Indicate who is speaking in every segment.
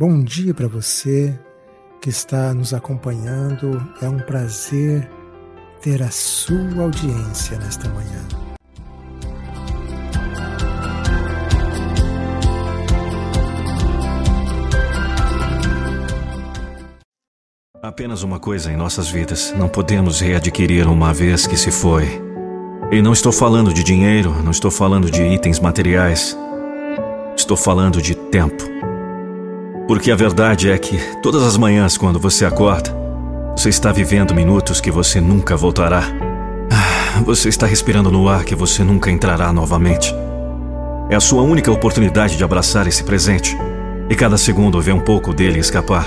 Speaker 1: Bom dia para você que está nos acompanhando. É um prazer ter a sua audiência nesta manhã.
Speaker 2: Apenas uma coisa em nossas vidas não podemos readquirir uma vez que se foi. E não estou falando de dinheiro, não estou falando de itens materiais. Estou falando de tempo. Porque a verdade é que todas as manhãs, quando você acorda, você está vivendo minutos que você nunca voltará. Ah, você está respirando no ar que você nunca entrará novamente. É a sua única oportunidade de abraçar esse presente e cada segundo ver um pouco dele escapar.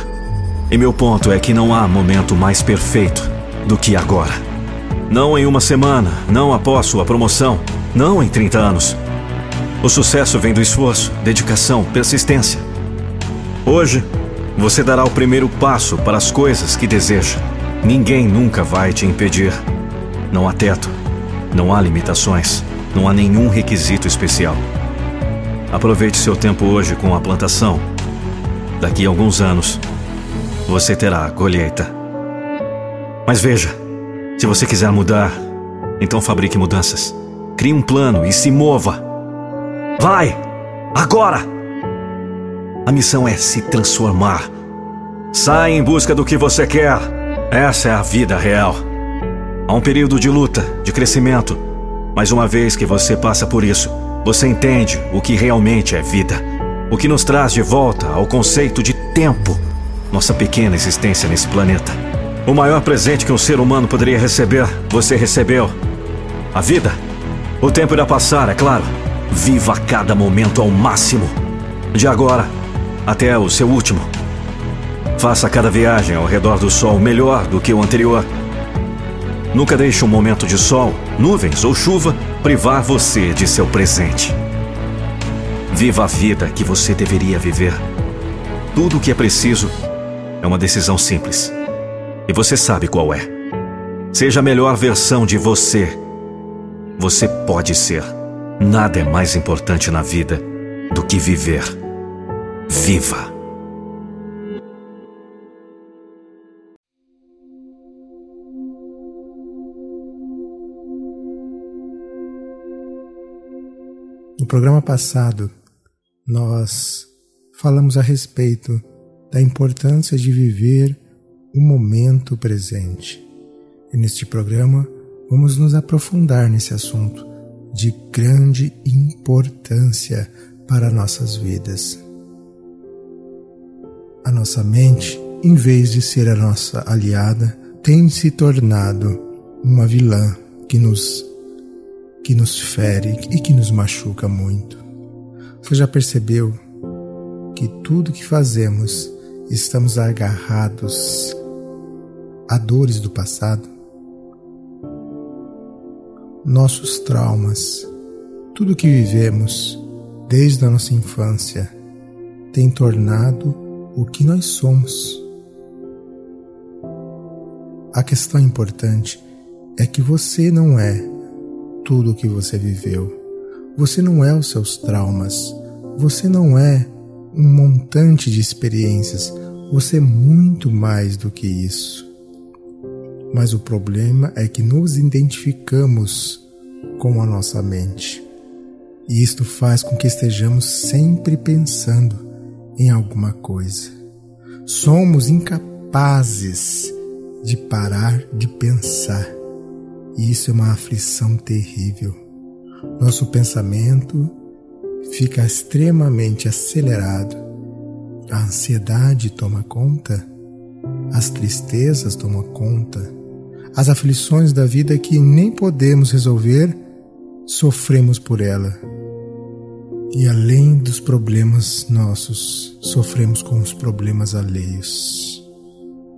Speaker 2: E meu ponto é que não há momento mais perfeito do que agora. Não em uma semana, não após sua promoção, não em 30 anos. O sucesso vem do esforço, dedicação, persistência. Hoje, você dará o primeiro passo para as coisas que deseja. Ninguém nunca vai te impedir. Não há teto, não há limitações, não há nenhum requisito especial. Aproveite seu tempo hoje com a plantação. Daqui a alguns anos, você terá a colheita. Mas veja, se você quiser mudar, então fabrique mudanças. Crie um plano e se mova. Vai! Agora! A missão é se transformar. Sai em busca do que você quer. Essa é a vida real. Há um período de luta, de crescimento. Mas uma vez que você passa por isso, você entende o que realmente é vida. O que nos traz de volta ao conceito de tempo. Nossa pequena existência nesse planeta. O maior presente que um ser humano poderia receber, você recebeu. A vida. O tempo irá passar, é claro. Viva cada momento ao máximo. De agora até o seu último. Faça cada viagem ao redor do Sol melhor do que o anterior. Nunca deixe um momento de sol, nuvens ou chuva privar você de seu presente. Viva a vida que você deveria viver. Tudo o que é preciso é uma decisão simples. E você sabe qual é. Seja a melhor versão de você. Você pode ser. Nada é mais importante na vida do que viver viva.
Speaker 1: No programa passado, nós falamos a respeito da importância de viver o momento presente. E neste programa, vamos nos aprofundar nesse assunto de grande importância para nossas vidas a nossa mente, em vez de ser a nossa aliada, tem se tornado uma vilã que nos que nos fere e que nos machuca muito. Você já percebeu que tudo que fazemos estamos agarrados a dores do passado? Nossos traumas, tudo que vivemos desde a nossa infância tem tornado o que nós somos. A questão importante é que você não é tudo o que você viveu. Você não é os seus traumas. Você não é um montante de experiências. Você é muito mais do que isso. Mas o problema é que nos identificamos com a nossa mente. E isto faz com que estejamos sempre pensando em alguma coisa. Somos incapazes de parar de pensar. E isso é uma aflição terrível. Nosso pensamento fica extremamente acelerado. A ansiedade toma conta, as tristezas tomam conta, as aflições da vida que nem podemos resolver, sofremos por ela e além dos problemas nossos, sofremos com os problemas alheios.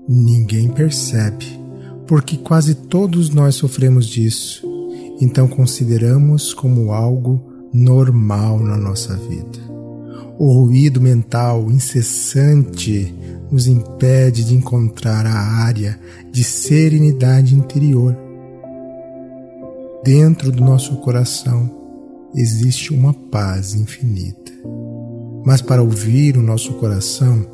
Speaker 1: Ninguém percebe, porque quase todos nós sofremos disso, então consideramos como algo normal na nossa vida. O ruído mental incessante nos impede de encontrar a área de serenidade interior. Dentro do nosso coração, existe uma paz infinita. Mas para ouvir o nosso coração,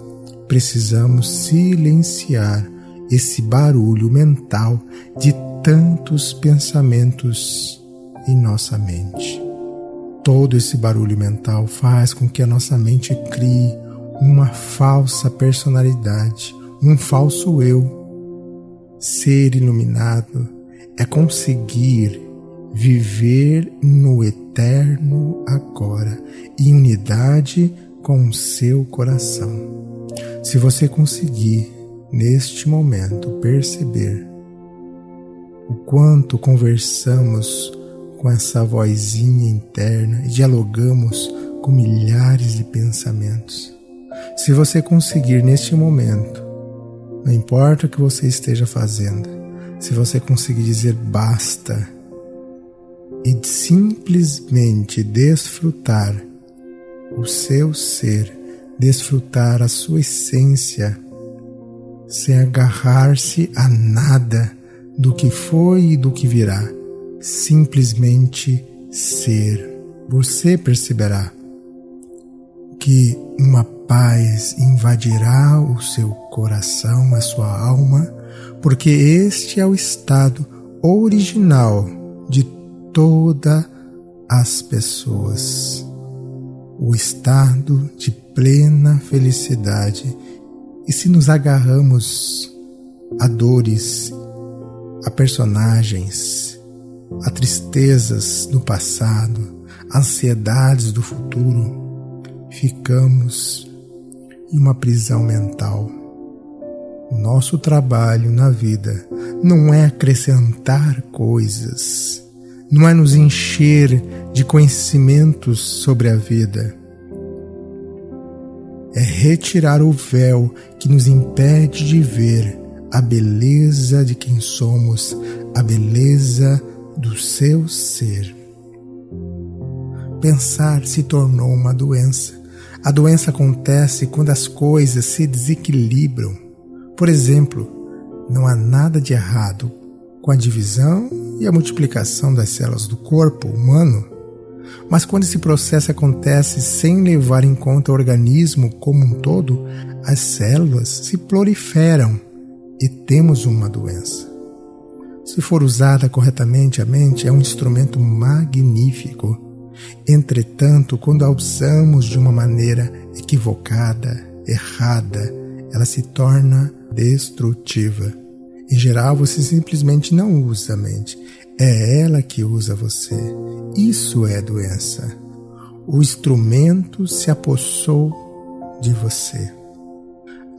Speaker 1: precisamos silenciar esse barulho mental de tantos pensamentos em nossa mente. Todo esse barulho mental faz com que a nossa mente crie uma falsa personalidade, um falso eu. Ser iluminado é conseguir viver no eterno agora, em unidade com o seu coração. Se você conseguir, neste momento, perceber o quanto conversamos com essa vozinha interna e dialogamos com milhares de pensamentos. Se você conseguir neste momento, não importa o que você esteja fazendo, se você conseguir dizer basta e simplesmente desfrutar o seu ser, desfrutar a sua essência, sem agarrar-se a nada do que foi e do que virá, simplesmente ser. Você perceberá que uma paz invadirá o seu coração, a sua alma, porque este é o estado original de todas as pessoas. O estado de plena felicidade. E se nos agarramos a dores, a personagens, a tristezas do passado, ansiedades do futuro, ficamos em uma prisão mental. O nosso trabalho na vida não é acrescentar coisas, não é nos encher de conhecimentos sobre a vida. É retirar o véu que nos impede de ver a beleza de quem somos, a beleza do seu ser. Pensar se tornou uma doença. A doença acontece quando as coisas se desequilibram. Por exemplo, não há nada de errado com a divisão e a multiplicação das células do corpo humano, mas quando esse processo acontece sem levar em conta o organismo como um todo, as células se proliferam e temos uma doença. Se for usada corretamente, a mente é um instrumento magnífico. Entretanto, quando a usamos de uma maneira equivocada, errada, ela se torna destrutiva. Em geral, você simplesmente não usa a mente, é ela que usa você. Isso é doença. O instrumento se apossou de você.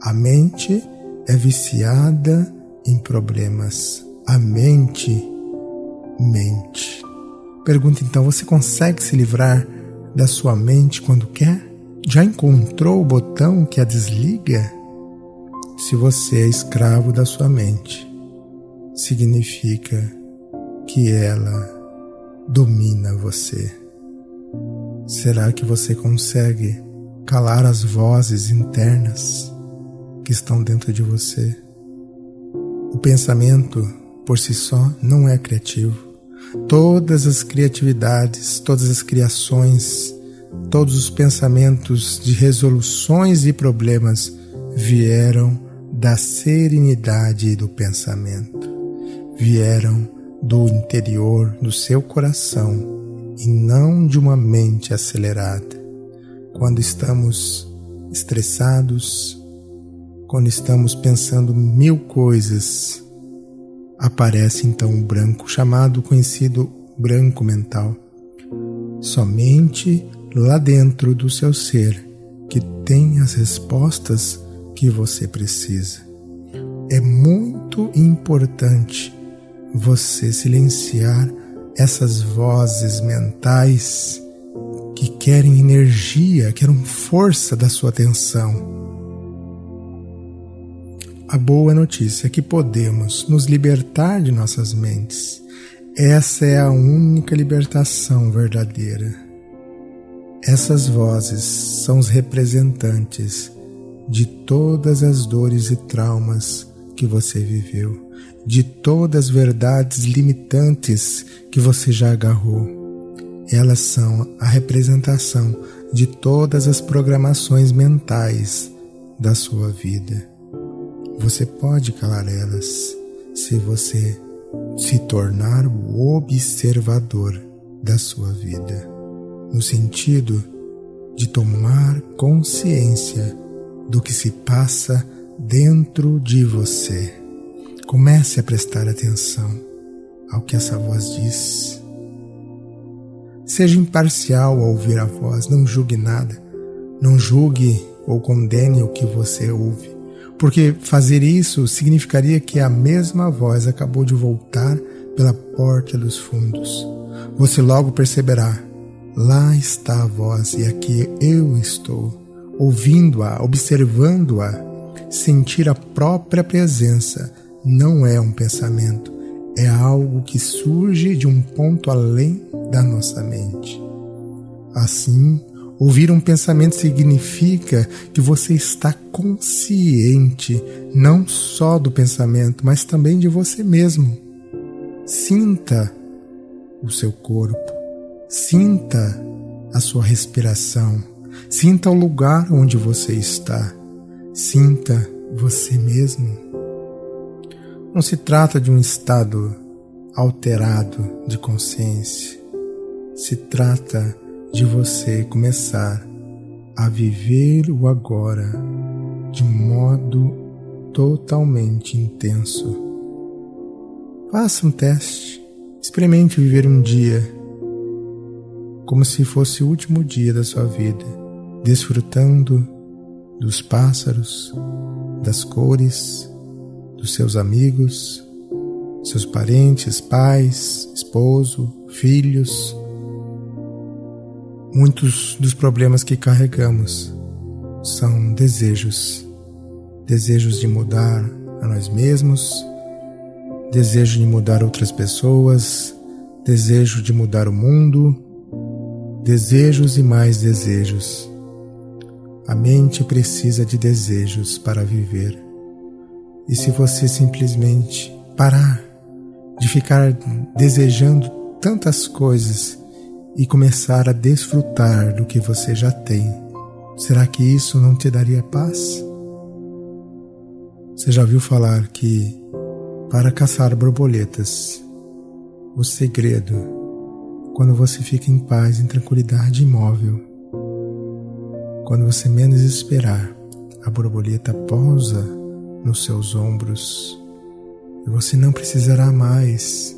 Speaker 1: A mente é viciada em problemas. A mente mente. Pergunta então: você consegue se livrar da sua mente quando quer? Já encontrou o botão que a desliga? Se você é escravo da sua mente, significa que ela domina você. Será que você consegue calar as vozes internas que estão dentro de você? O pensamento por si só não é criativo. Todas as criatividades, todas as criações, todos os pensamentos de resoluções e problemas vieram da serenidade do pensamento, vieram do interior do seu coração e não de uma mente acelerada. Quando estamos estressados, quando estamos pensando mil coisas, aparece então o branco, chamado conhecido branco mental. Somente lá dentro do seu ser que tem as respostas que você precisa. É muito importante você silenciar essas vozes mentais que querem energia, querem força da sua atenção. A boa notícia é que podemos nos libertar de nossas mentes. Essa é a única libertação verdadeira. Essas vozes são os representantes de todas as dores e traumas que você viveu de todas as verdades limitantes que você já agarrou. Elas são a representação de todas as programações mentais da sua vida. Você pode calar elas se você se tornar o observador da sua vida, no sentido de tomar consciência do que se passa dentro de você. Comece a prestar atenção ao que essa voz diz. Seja imparcial ao ouvir a voz, não julgue nada, não julgue ou condene o que você ouve, porque fazer isso significaria que a mesma voz acabou de voltar pela porta dos fundos. Você logo perceberá: lá está a voz e aqui eu estou, ouvindo-a, observando-a. Sentir a própria presença não é um pensamento, é algo que surge de um ponto além da nossa mente. Assim, Ouvir um pensamento significa que você está consciente não só do pensamento, mas também de você mesmo. Sinta o seu corpo, sinta a sua respiração, sinta o lugar onde você está, sinta você mesmo. Não se trata de um estado alterado de consciência, se trata de você começar a viver o agora de modo totalmente intenso. Faça um teste, experimente viver um dia como se fosse o último dia da sua vida, desfrutando dos pássaros, das cores, dos seus amigos, seus parentes, pais, esposo, filhos, Muitos dos problemas que carregamos são desejos, desejos de mudar a nós mesmos, desejo de mudar outras pessoas, desejo de mudar o mundo, desejos e mais desejos. A mente precisa de desejos para viver. E se você simplesmente parar de ficar desejando tantas coisas e começar a desfrutar do que você já tem, será que isso não te daria paz? Você já viu falar que para caçar borboletas, o segredo, quando você fica em paz, em tranquilidade imóvel, quando você menos esperar, a borboleta pousa nos seus ombros e você não precisará mais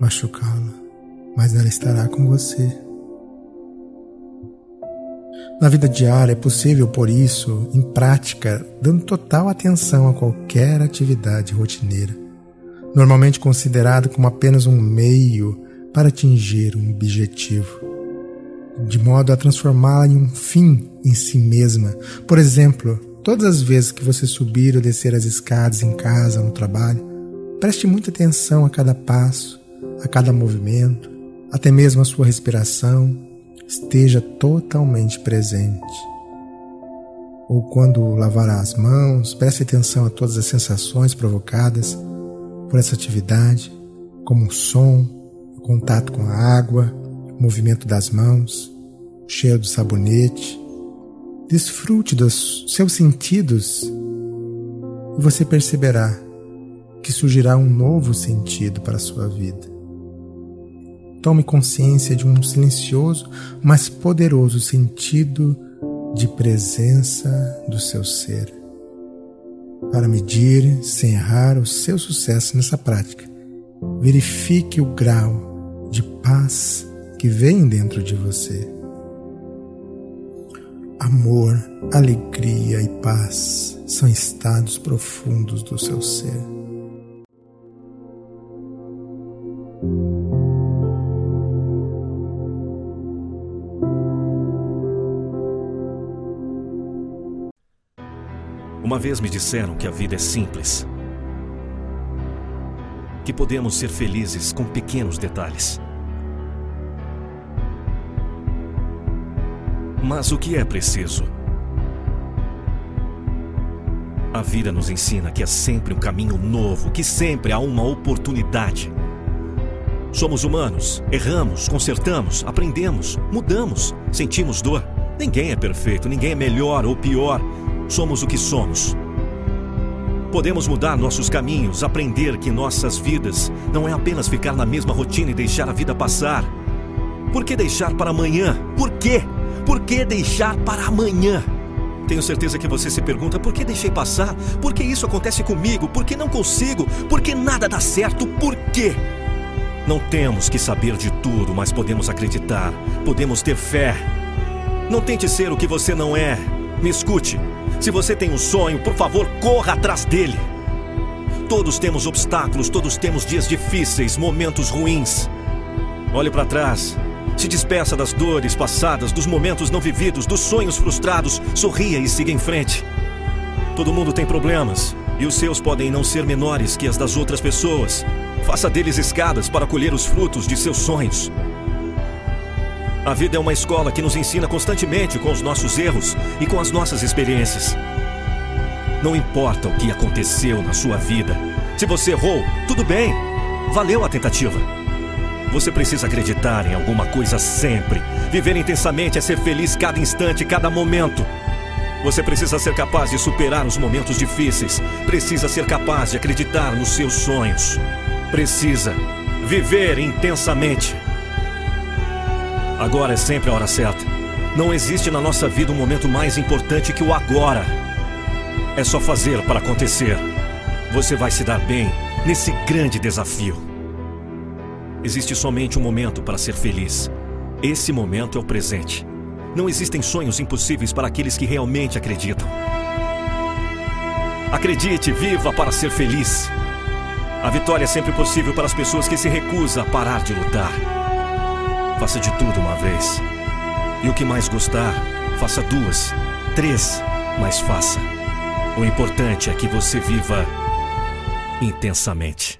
Speaker 1: machucá-la mas ela estará com você. Na vida diária é possível pôr isso em prática, dando total atenção a qualquer atividade rotineira, normalmente considerada como apenas um meio para atingir um objetivo, de modo a transformá-la em um fim em si mesma. Por exemplo, todas as vezes que você subir ou descer as escadas em casa, no trabalho, preste muita atenção a cada passo, a cada movimento, até mesmo a sua respiração esteja totalmente presente. Ou quando lavará as mãos, preste atenção a todas as sensações provocadas por essa atividade, como o som, o contato com a água, movimento das mãos, cheiro do sabonete. Desfrute dos seus sentidos e você perceberá que surgirá um novo sentido para a sua vida. Tome consciência de um silencioso, mas poderoso sentido de presença do seu ser. Para medir, sem errar, o seu sucesso nessa prática, verifique o grau de paz que vem dentro de você. Amor, alegria e paz são estados profundos do seu ser.
Speaker 2: Uma vez me disseram que a vida é simples. Que podemos ser felizes com pequenos detalhes. Mas o que é preciso? A vida nos ensina que é sempre um caminho novo, que sempre há uma oportunidade. Somos humanos, erramos, consertamos, aprendemos, mudamos, sentimos dor. Ninguém é perfeito, ninguém é melhor ou pior somos o que somos. Podemos mudar nossos caminhos, aprender que nossas vidas não é apenas ficar na mesma rotina e deixar a vida passar. Por que deixar para amanhã? Por quê? Por que deixar para amanhã? Tenho certeza que você se pergunta por que deixei passar? Por que isso acontece comigo? Por que não consigo? Por que nada dá certo? Por quê? Não temos que saber de tudo, mas podemos acreditar, podemos ter fé. Não tente ser o que você não é. Me escute. Se você tem um sonho, por favor, corra atrás dele. Todos temos obstáculos, todos temos dias difíceis, momentos ruins. Olhe para trás. Se despeça das dores passadas, dos momentos não vividos, dos sonhos frustrados. Sorria e siga em frente. Todo mundo tem problemas, e os seus podem não ser menores que as das outras pessoas. Faça deles escadas para colher os frutos de seus sonhos. A vida é uma escola que nos ensina constantemente com os nossos erros e com as nossas experiências. Não importa o que aconteceu na sua vida. Se você errou, tudo bem. Valeu a tentativa. Você precisa acreditar em alguma coisa sempre. Viver intensamente é ser feliz cada instante, cada momento. Você precisa ser capaz de superar os momentos difíceis. Precisa ser capaz de acreditar nos seus sonhos. Precisa viver intensamente. Agora é sempre a hora certa. Não existe na nossa vida um momento mais importante que o agora. É só fazer para acontecer. Você vai se dar bem nesse grande desafio. Existe somente um momento para ser feliz. Esse momento é o presente. Não existem sonhos impossíveis para aqueles que realmente acreditam. Acredite, viva para ser feliz. A vitória é sempre possível para as pessoas que se recusam a parar de lutar. Faça de tudo uma vez. E o que mais gostar, faça duas, três, mas faça. O importante é que você viva intensamente.